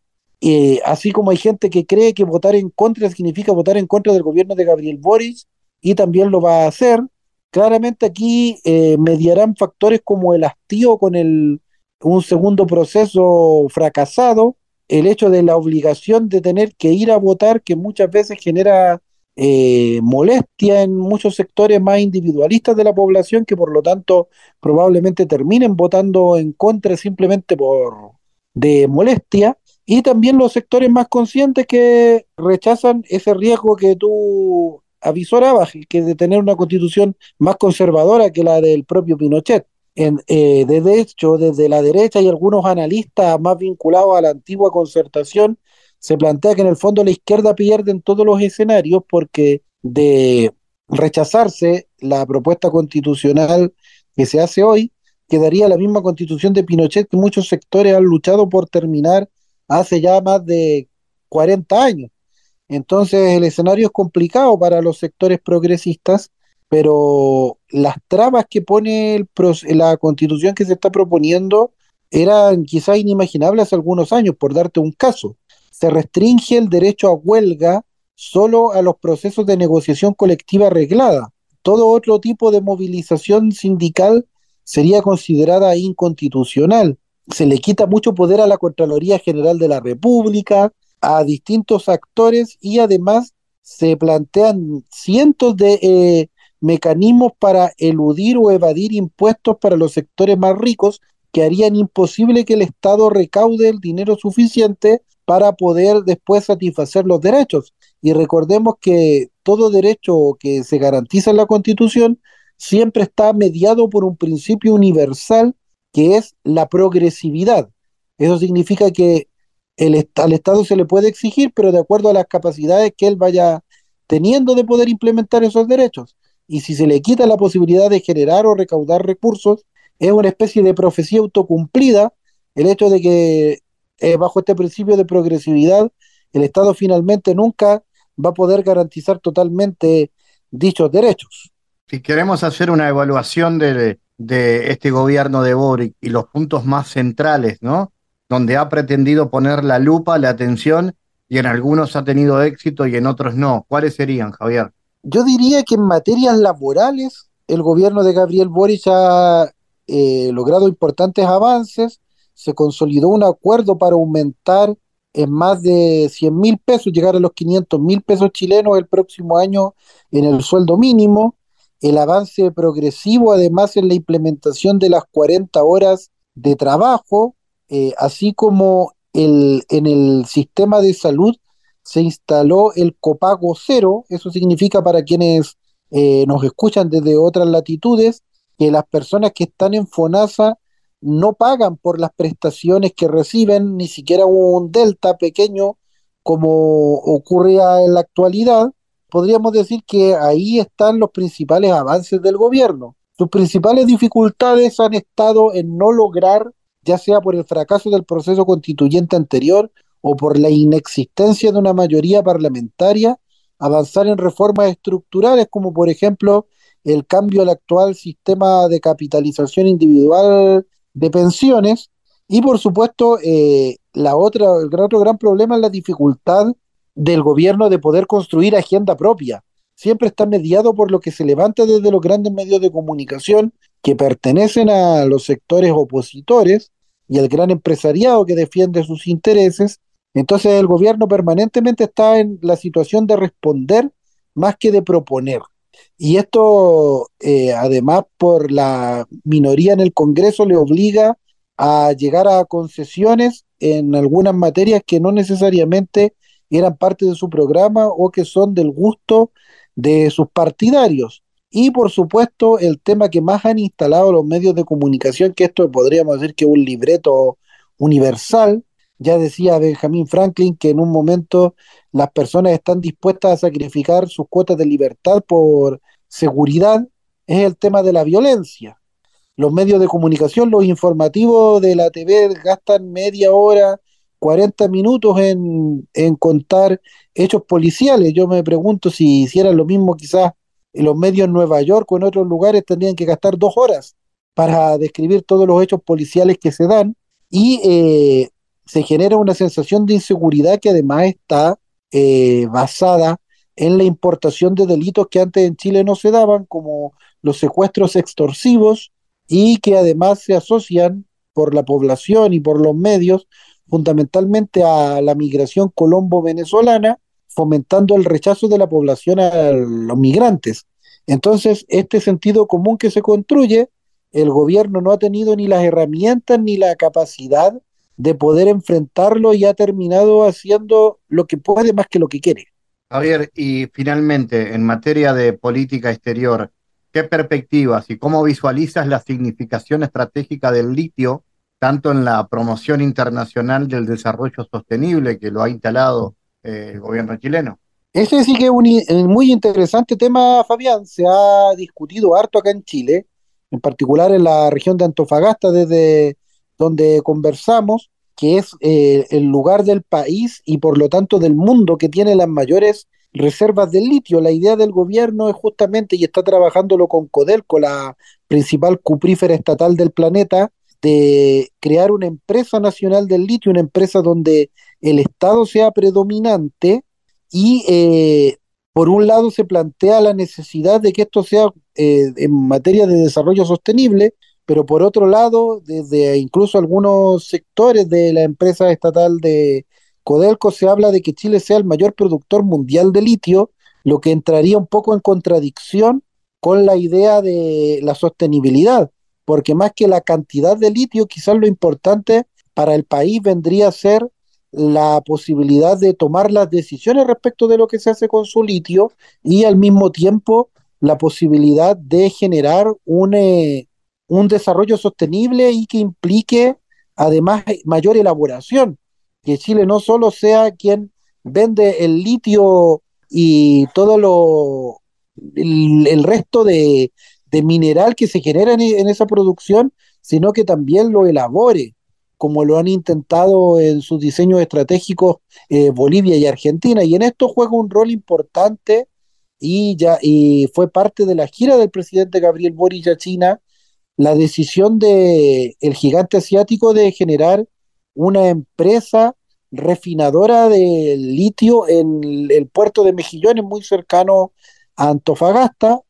Así como hay gente que cree que votar en contra significa votar en contra del gobierno de Gabriel Boris y también lo va a hacer. Claramente aquí eh, mediarán factores como el hastío con el, un segundo proceso fracasado, el hecho de la obligación de tener que ir a votar, que muchas veces genera eh, molestia en muchos sectores más individualistas de la población que por lo tanto probablemente terminen votando en contra simplemente por de molestia y también los sectores más conscientes que rechazan ese riesgo que tú avisorabas, que de tener una constitución más conservadora que la del propio Pinochet. En, eh, de hecho, desde la derecha y algunos analistas más vinculados a la antigua concertación se plantea que en el fondo la izquierda pierde en todos los escenarios porque de rechazarse la propuesta constitucional que se hace hoy, quedaría la misma constitución de Pinochet que muchos sectores han luchado por terminar hace ya más de 40 años. Entonces el escenario es complicado para los sectores progresistas, pero las trabas que pone la constitución que se está proponiendo eran quizás inimaginables hace algunos años, por darte un caso se restringe el derecho a huelga solo a los procesos de negociación colectiva arreglada. Todo otro tipo de movilización sindical sería considerada inconstitucional. Se le quita mucho poder a la Contraloría General de la República, a distintos actores y además se plantean cientos de eh, mecanismos para eludir o evadir impuestos para los sectores más ricos que harían imposible que el Estado recaude el dinero suficiente para poder después satisfacer los derechos. Y recordemos que todo derecho que se garantiza en la Constitución siempre está mediado por un principio universal que es la progresividad. Eso significa que el, al Estado se le puede exigir, pero de acuerdo a las capacidades que él vaya teniendo de poder implementar esos derechos. Y si se le quita la posibilidad de generar o recaudar recursos, es una especie de profecía autocumplida el hecho de que eh, bajo este principio de progresividad, el Estado finalmente nunca va a poder garantizar totalmente dichos derechos. Si queremos hacer una evaluación de, de este gobierno de Boric y los puntos más centrales, ¿no? Donde ha pretendido poner la lupa, la atención, y en algunos ha tenido éxito y en otros no. ¿Cuáles serían, Javier? Yo diría que en materias laborales, el gobierno de Gabriel Boric ha eh, logrado importantes avances se consolidó un acuerdo para aumentar en más de 100 mil pesos, llegar a los 500 mil pesos chilenos el próximo año en el sueldo mínimo. El avance progresivo, además en la implementación de las 40 horas de trabajo, eh, así como el, en el sistema de salud se instaló el copago cero, eso significa para quienes eh, nos escuchan desde otras latitudes, que las personas que están en FONASA no pagan por las prestaciones que reciben, ni siquiera un delta pequeño como ocurría en la actualidad, podríamos decir que ahí están los principales avances del gobierno. Sus principales dificultades han estado en no lograr, ya sea por el fracaso del proceso constituyente anterior o por la inexistencia de una mayoría parlamentaria, avanzar en reformas estructurales como por ejemplo el cambio al actual sistema de capitalización individual de pensiones y por supuesto eh, la otra, el otro gran problema es la dificultad del gobierno de poder construir agenda propia. Siempre está mediado por lo que se levanta desde los grandes medios de comunicación que pertenecen a los sectores opositores y al gran empresariado que defiende sus intereses. Entonces el gobierno permanentemente está en la situación de responder más que de proponer. Y esto, eh, además, por la minoría en el Congreso, le obliga a llegar a concesiones en algunas materias que no necesariamente eran parte de su programa o que son del gusto de sus partidarios. Y por supuesto, el tema que más han instalado los medios de comunicación, que esto podríamos decir que es un libreto universal, ya decía Benjamin Franklin que en un momento las personas están dispuestas a sacrificar sus cuotas de libertad por seguridad, es el tema de la violencia. Los medios de comunicación, los informativos de la TV gastan media hora, 40 minutos en, contar hechos policiales. Yo me pregunto si hicieran lo mismo quizás en los medios en Nueva York o en otros lugares tendrían que gastar dos horas para describir todos los hechos policiales que se dan y eh, se genera una sensación de inseguridad que además está eh, basada en la importación de delitos que antes en Chile no se daban, como los secuestros extorsivos, y que además se asocian por la población y por los medios fundamentalmente a la migración colombo-venezolana, fomentando el rechazo de la población a los migrantes. Entonces, este sentido común que se construye, el gobierno no ha tenido ni las herramientas ni la capacidad de poder enfrentarlo y ha terminado haciendo lo que puede más que lo que quiere. Javier, y finalmente, en materia de política exterior, ¿qué perspectivas y cómo visualizas la significación estratégica del litio, tanto en la promoción internacional del desarrollo sostenible que lo ha instalado eh, el gobierno chileno? Ese sí que es un muy interesante tema, Fabián. Se ha discutido harto acá en Chile, en particular en la región de Antofagasta, desde donde conversamos, que es eh, el lugar del país y por lo tanto del mundo que tiene las mayores reservas de litio. La idea del gobierno es justamente, y está trabajándolo con Codelco, la principal cuprífera estatal del planeta, de crear una empresa nacional del litio, una empresa donde el Estado sea predominante y eh, por un lado se plantea la necesidad de que esto sea eh, en materia de desarrollo sostenible, pero por otro lado, desde incluso algunos sectores de la empresa estatal de Codelco se habla de que Chile sea el mayor productor mundial de litio, lo que entraría un poco en contradicción con la idea de la sostenibilidad, porque más que la cantidad de litio, quizás lo importante para el país vendría a ser la posibilidad de tomar las decisiones respecto de lo que se hace con su litio y al mismo tiempo la posibilidad de generar un, eh, un desarrollo sostenible y que implique además mayor elaboración, que Chile no solo sea quien vende el litio y todo lo el, resto de, mineral que se genera en, esa producción, sino que también lo elabore, como lo han intentado en sus diseños estratégicos eh, Bolivia y Argentina. Y en esto juega un rol importante y ya y fue parte de la gira del presidente Gabriel Boric a China la decisión de el gigante asiático de generar una empresa refinadora de litio en el puerto de Mejillones, muy cercano a Antofagasta,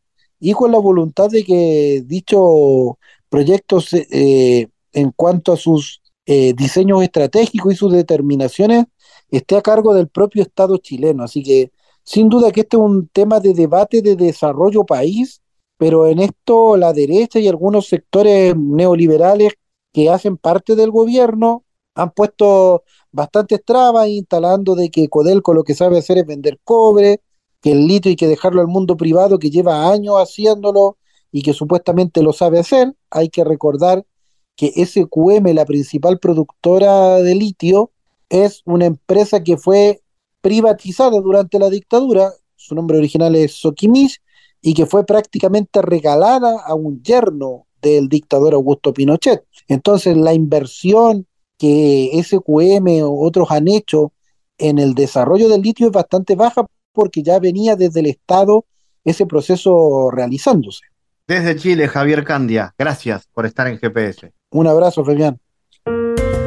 y con la voluntad de que dicho proyecto eh, en cuanto a sus eh, diseños estratégicos y sus determinaciones esté a cargo del propio Estado chileno. Así que sin duda que este es un tema de debate de desarrollo país pero en esto la derecha y algunos sectores neoliberales que hacen parte del gobierno han puesto bastantes trabas instalando de que Codelco lo que sabe hacer es vender cobre, que el litio hay que dejarlo al mundo privado que lleva años haciéndolo y que supuestamente lo sabe hacer. Hay que recordar que SQM, la principal productora de litio, es una empresa que fue privatizada durante la dictadura, su nombre original es Soquimich, y que fue prácticamente regalada a un yerno del dictador Augusto Pinochet. Entonces la inversión que SQM o otros han hecho en el desarrollo del litio es bastante baja porque ya venía desde el Estado ese proceso realizándose. Desde Chile, Javier Candia, gracias por estar en GPS. Un abrazo, Fabián.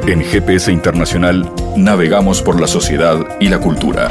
En GPS Internacional navegamos por la sociedad y la cultura.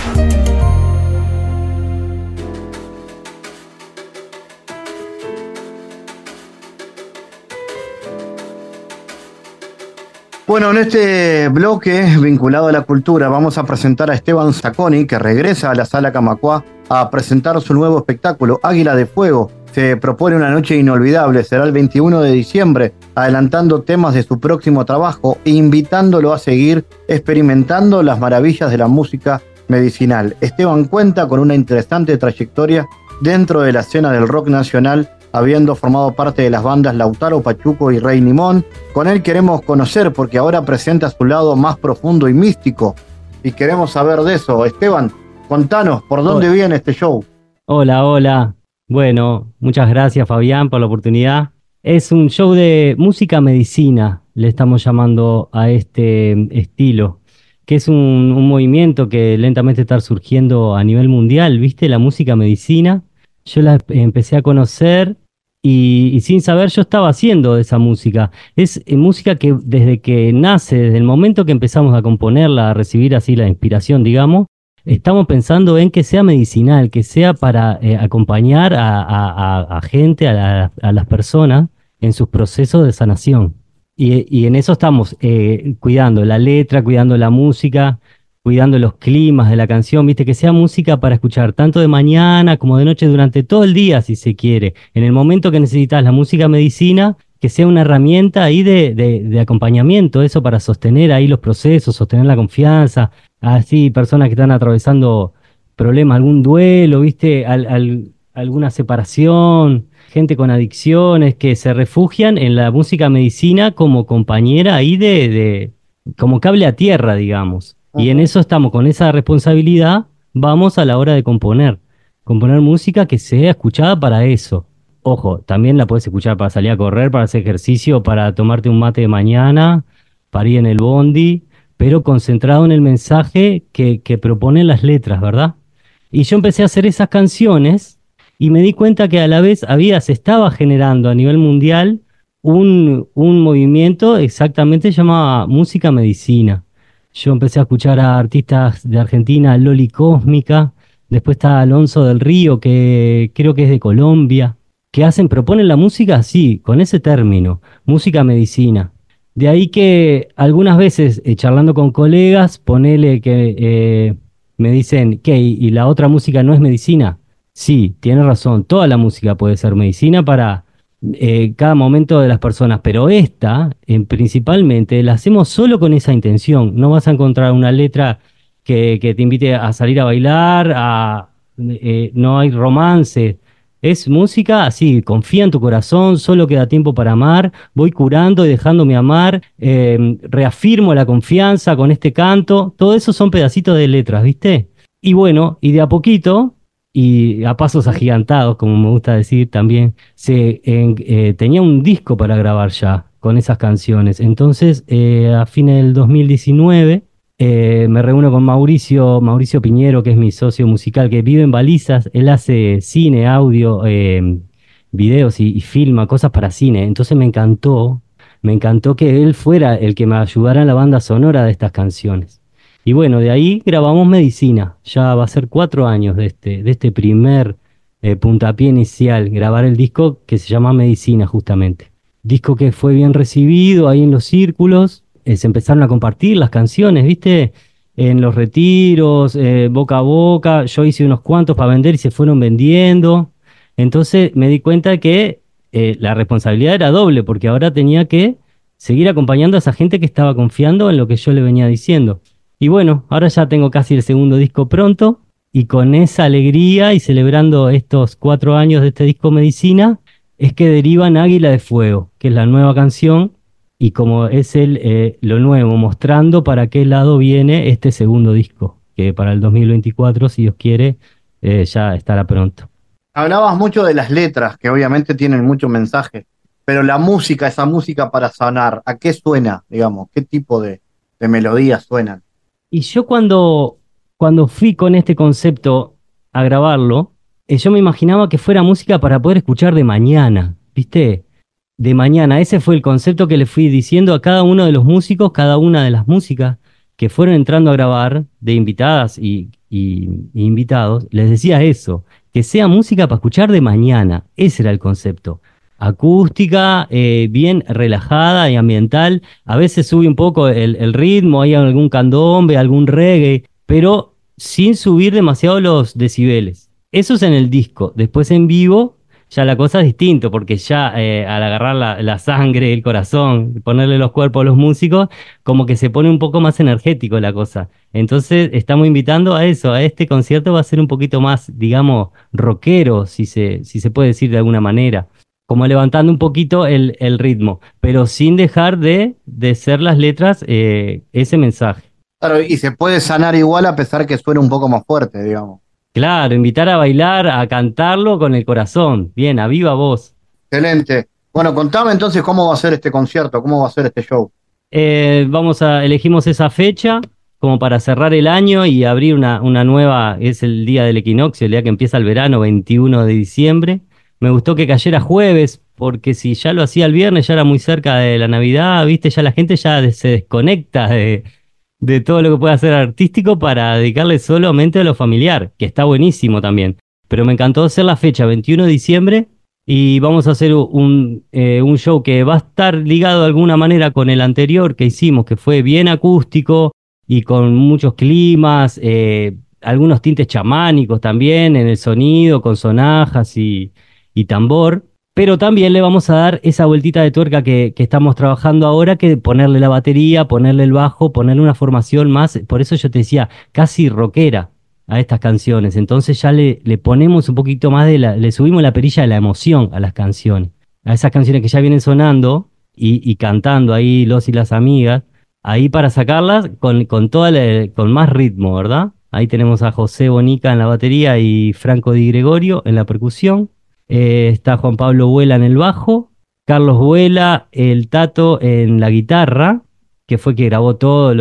Bueno, en este bloque vinculado a la cultura vamos a presentar a Esteban Zacconi, que regresa a la sala Camacuá a presentar su nuevo espectáculo, Águila de Fuego. Se propone una noche inolvidable, será el 21 de diciembre, adelantando temas de su próximo trabajo e invitándolo a seguir experimentando las maravillas de la música medicinal. Esteban cuenta con una interesante trayectoria dentro de la escena del rock nacional habiendo formado parte de las bandas Lautaro, Pachuco y Rey Nimón. Con él queremos conocer porque ahora presenta su lado más profundo y místico y queremos saber de eso. Esteban, contanos, ¿por dónde viene este show? Hola, hola. Bueno, muchas gracias Fabián por la oportunidad. Es un show de música medicina, le estamos llamando a este estilo, que es un, un movimiento que lentamente está surgiendo a nivel mundial, ¿viste? La música medicina yo la empecé a conocer y, sin saber yo estaba haciendo esa música. Es eh, música que desde que nace, desde el momento que empezamos a componerla, a recibir así la inspiración, digamos, estamos pensando en que sea medicinal, que sea para eh, acompañar a, gente, a, las personas en sus procesos de sanación. Y, en eso estamos eh, cuidando la letra, cuidando la música, cuidando los climas de la canción, viste, que sea música para escuchar tanto de mañana como de noche durante todo el día, si se quiere. En el momento que necesitas la música medicina, que sea una herramienta ahí de, de, acompañamiento, eso para sostener ahí los procesos, sostener la confianza, así personas que están atravesando problemas, algún duelo, viste, alguna separación, gente con adicciones que se refugian en la música medicina como compañera ahí de, de como cable a tierra, digamos. Y en eso estamos, con esa responsabilidad, vamos a la hora de componer. Componer música que sea escuchada para eso. Ojo, también la puedes escuchar para salir a correr, para hacer ejercicio, para tomarte un mate de mañana, para ir en el bondi, pero concentrado en el mensaje que, que proponen las letras, ¿verdad? Y yo empecé a hacer esas canciones y me di cuenta que a la vez había, se estaba generando a nivel mundial un, un movimiento exactamente llamado música medicina yo empecé a escuchar a artistas de Argentina, Loli Cósmica, después está Alonso del Río, que creo que es de Colombia, que hacen, proponen la música así, con ese término, música medicina. De ahí que algunas veces, eh, charlando con colegas, ponele que eh, me dicen, ¿qué? ¿Y la otra música no es medicina? Sí, tiene razón, toda la música puede ser medicina para eh, cada momento de las personas, pero esta, en, principalmente, la hacemos solo con esa intención. No vas a encontrar una letra que, te invite a salir a bailar, a, eh, no hay romance. Es música así, confía en tu corazón, solo queda tiempo para amar, voy curando y dejándome amar, em, reafirmo la confianza con este canto, todo eso son pedacitos de letras, ¿viste? Y bueno, y de a poquito y a pasos agigantados, como me gusta decir también, se, eh, tenía un disco para grabar ya con esas canciones. Entonces, eh, a fines del 2019, eh, me reúno con Mauricio, Mauricio Piñero, que es mi socio musical, que vive en Balizas. Él hace cine, audio, videos y, y filma cosas para cine. Entonces me encantó, me encantó que él fuera el que me ayudara en la banda sonora de estas canciones. Y bueno, de ahí grabamos Medicina. Ya va a ser cuatro años de este, este primer eh, puntapié inicial, grabar el disco que se llama Medicina justamente. Disco que fue bien recibido ahí en los círculos, eh, se empezaron a compartir las canciones, ¿viste? En los retiros, eh, boca a boca, yo hice unos cuantos para vender y se fueron vendiendo. Entonces me di cuenta que la responsabilidad era doble, porque ahora tenía que seguir acompañando a esa gente que estaba confiando en lo que yo le venía diciendo. Y bueno, ahora ya tengo casi el segundo disco pronto y con esa alegría y celebrando estos cuatro años de este disco Medicina, es que derivan Águila de Fuego, que es la nueva canción y como es el, eh, lo nuevo, mostrando para qué lado viene este segundo disco, que para el 2024, si Dios quiere, eh, ya estará pronto. Hablabas mucho de las letras, que obviamente tienen mucho mensaje, pero la música, esa música para sanar, ¿a qué suena, digamos? ¿Qué tipo de, de melodías suenan? Y yo cuando, cuando fui con este concepto a grabarlo, eh, yo me imaginaba que fuera música para poder escuchar de mañana, ¿viste? De mañana. Ese fue el concepto que le fui diciendo a cada uno de los músicos, cada una de las músicas que fueron entrando a grabar, de invitadas y, invitados, les decía eso, que sea música para escuchar de mañana. Ese era el concepto acústica, eh, bien relajada y ambiental. A veces sube un poco el, ritmo, hay algún candombe, algún reggae, pero sin subir demasiado los decibeles. Eso es en el disco. Después en vivo ya la cosa es distinta, porque ya eh, al agarrar la, sangre, el corazón, ponerle los cuerpos a los músicos, como que se pone un poco más energético la cosa. Entonces estamos invitando a eso, a este concierto va a ser un poquito más, digamos, rockero, si se, si se puede decir de alguna manera, como levantando un poquito el, ritmo, pero sin dejar de, de ser las letras eh, ese mensaje. Claro, y se puede sanar igual a pesar que suene un poco más fuerte, digamos. Claro, invitar a bailar, a cantarlo con el corazón. Bien, a viva voz. Excelente. Bueno, contame entonces cómo va a ser este concierto, cómo va a ser este show. Eh, vamos a, elegimos esa fecha como para cerrar el año y abrir una, una nueva, es el día del equinoccio, el día que empieza el verano, 21 de diciembre. Me gustó que cayera jueves, porque si ya lo hacía el viernes, ya era muy cerca de la Navidad, viste, ya la gente ya se desconecta de, de todo lo que puede hacer artístico para dedicarle solamente a lo familiar, que está buenísimo también. Pero me encantó hacer la fecha, 21 de diciembre, y vamos a hacer un, eh, un show que va a estar ligado de alguna manera con el anterior que hicimos, que fue bien acústico y con muchos climas, eh, algunos tintes chamánicos también en el sonido, con sonajas y, y tambor pero también le vamos a dar esa vueltita de tuerca que, estamos trabajando ahora, que ponerle la batería, ponerle el bajo, ponerle una formación más, por eso yo te decía, casi rockera a estas canciones. Entonces ya le, ponemos un poquito más de la, le subimos la perilla de la emoción a las canciones, a esas canciones que ya vienen sonando y, cantando ahí los y las amigas, ahí para sacarlas con, con, toda con más ritmo, ¿verdad? Ahí tenemos a José Bonica en la batería y Franco Di Gregorio en la percusión. Eh, está Juan Pablo Vuela en el bajo, Carlos Vuela, el Tato en la guitarra, que fue que grabó todas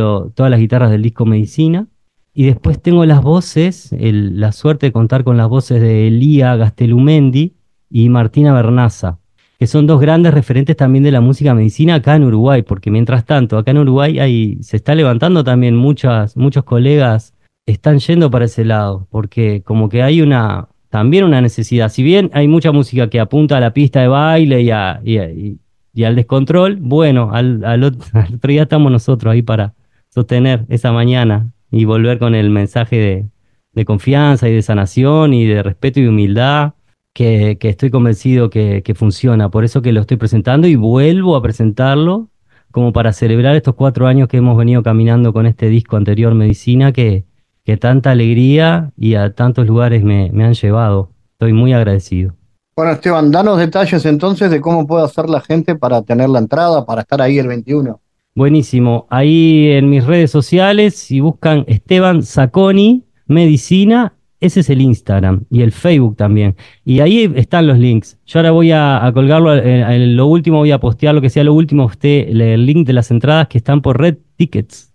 las guitarras del disco Medicina. Y después tengo las voces, la suerte de contar con las voces de Elía Gastelumendi y Martina Bernaza, que son dos grandes referentes también de la música medicina acá en Uruguay, porque mientras tanto, acá en Uruguay hay, se está levantando también muchas, muchos colegas están yendo para ese lado, porque como que hay una, también una necesidad. Si bien hay mucha música que apunta a la pista de baile y, y, al descontrol, bueno, al, otro, día estamos nosotros ahí para sostener esa mañana y volver con el mensaje de, confianza y de sanación y de respeto y humildad que, estoy convencido que, que, funciona. Por eso que lo estoy presentando y vuelvo a presentarlo como para celebrar estos cuatro años que hemos venido caminando con este disco anterior, Medicina, que, que tanta alegría y a tantos lugares me, han llevado. Estoy muy agradecido. Bueno, Esteban, danos detalles entonces de cómo puede hacer la gente para tener la entrada, para estar ahí el 21. Buenísimo. Ahí en mis redes sociales, si buscan Esteban Saconi Medicina, ese es el Instagram y el Facebook también. Y ahí están los links. Yo ahora voy a, colgarlo, en, lo último voy a postear lo que sea lo último, usted, el link de las entradas que están por Red Tickets.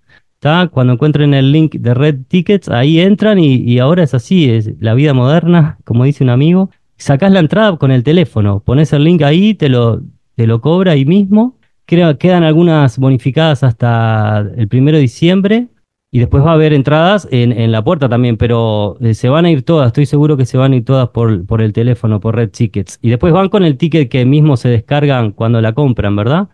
Cuando encuentren el link de Red Tickets, ahí entran y, ahora es así, es la vida moderna, como dice un amigo. Sacás la entrada con el teléfono, pones el link ahí, te lo, te lo cobra ahí mismo. Creo, quedan algunas bonificadas hasta el primero de diciembre y después va a haber entradas en, la puerta también, pero eh, se van a ir todas, estoy seguro que se van a ir todas por, por el teléfono, por Red Tickets. Y después van con el ticket que mismo se descargan cuando la compran, ¿verdad?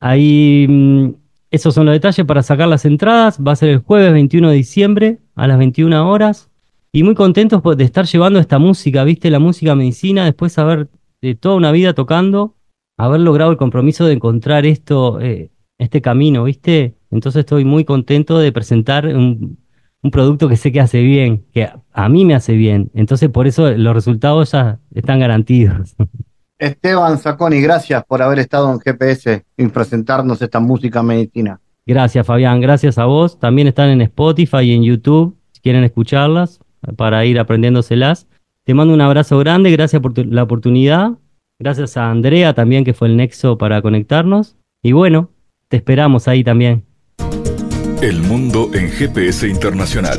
Ahí mm, esos son los detalles para sacar las entradas. Va a ser el jueves 21 de diciembre a las 21 horas. y muy contentos de estar llevando esta música, viste, la música medicina, después de haber de toda una vida tocando, haber logrado el compromiso de encontrar esto, eh, este camino, viste. Entonces estoy muy contento de presentar un, producto que sé que hace bien, que a, mí me hace bien. Entonces por eso los resultados ya están garantidos. Esteban Saconi, gracias por haber estado en GPS y presentarnos esta música medicina. Gracias, Fabián. Gracias a vos. También están en Spotify y en YouTube, si quieren escucharlas para ir aprendiéndoselas. Te mando un abrazo grande, gracias por la oportunidad. Gracias a Andrea también, que fue el nexo para conectarnos. Y bueno, te esperamos ahí también. El mundo en GPS Internacional.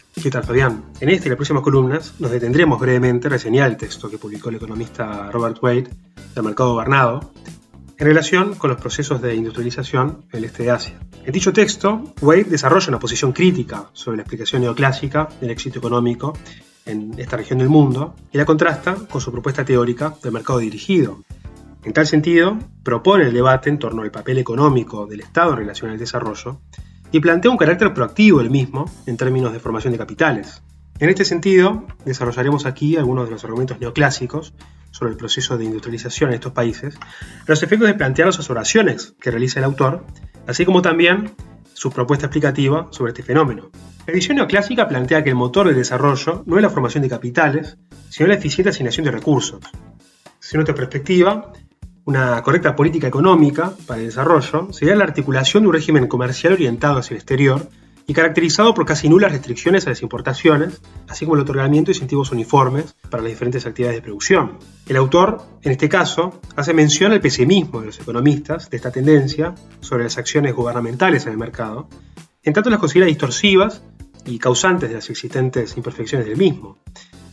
¿Qué tal, Fabián? En esta y las próximas columnas nos detendremos brevemente a reseñar el texto que publicó el economista Robert Wade del mercado gobernado en relación con los procesos de industrialización en el este de Asia. En dicho texto, Wade desarrolla una posición crítica sobre la explicación neoclásica del éxito económico en esta región del mundo y la contrasta con su propuesta teórica del mercado dirigido. En tal sentido, propone el debate en torno al papel económico del Estado en relación al desarrollo y plantea un carácter proactivo del mismo en términos de formación de capitales. En este sentido, desarrollaremos aquí algunos de los argumentos neoclásicos sobre el proceso de industrialización en estos países, los efectos de plantear las observaciones que realiza el autor, así como también su propuesta explicativa sobre este fenómeno. La visión neoclásica plantea que el motor del desarrollo no es la formación de capitales, sino la eficiente asignación de recursos. Según nuestra perspectiva, una correcta política económica para el desarrollo sería la articulación de un régimen comercial orientado hacia el exterior y caracterizado por casi nulas restricciones a las importaciones, así como el otorgamiento de incentivos uniformes para las diferentes actividades de producción. El autor, en este caso, hace mención al pesimismo de los economistas de esta tendencia sobre las acciones gubernamentales en el mercado, en tanto las considera distorsivas y causantes de las existentes imperfecciones del mismo.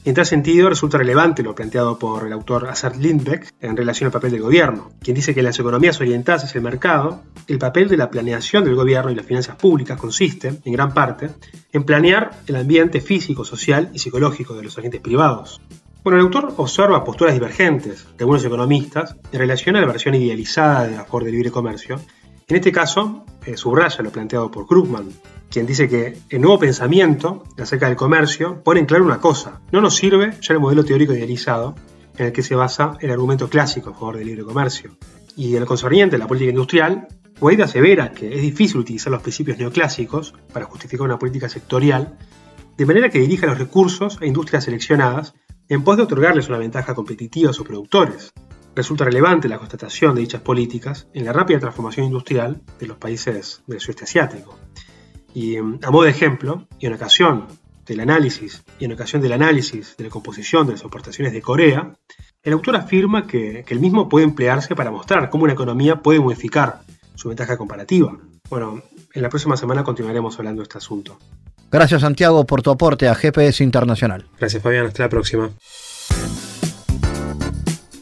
En tal sentido, resulta relevante lo planteado por el autor Assad Lindbeck en relación al papel del gobierno, quien dice que en las economías orientadas hacia el mercado, el papel de la planeación del gobierno y las finanzas públicas consiste, en gran parte, en planear el ambiente físico, social y psicológico de los agentes privados. Bueno, el autor observa posturas divergentes de algunos economistas en relación a la versión idealizada de la Ford de libre comercio. En este caso, eh, subraya lo planteado por Krugman, quien dice que el nuevo pensamiento acerca del comercio pone en claro una cosa, no nos sirve ya el modelo teórico idealizado en el que se basa el argumento clásico a favor del libre comercio. Y en el concerniente a la política industrial, Wade asevera que es difícil utilizar los principios neoclásicos para justificar una política sectorial, de manera que dirija los recursos a industrias seleccionadas en pos de otorgarles una ventaja competitiva a sus productores. Resulta relevante la constatación de dichas políticas en la rápida transformación industrial de los países del sudeste asiático. Y em, a modo de ejemplo, y en ocasión del análisis y en ocasión del análisis de la composición de las exportaciones de Corea, el autor afirma que, que el mismo puede emplearse para mostrar cómo una economía puede modificar su ventaja comparativa. Bueno, en la próxima semana continuaremos hablando de este asunto. Gracias Santiago por tu aporte a GPS Internacional. Gracias Fabián, hasta la próxima.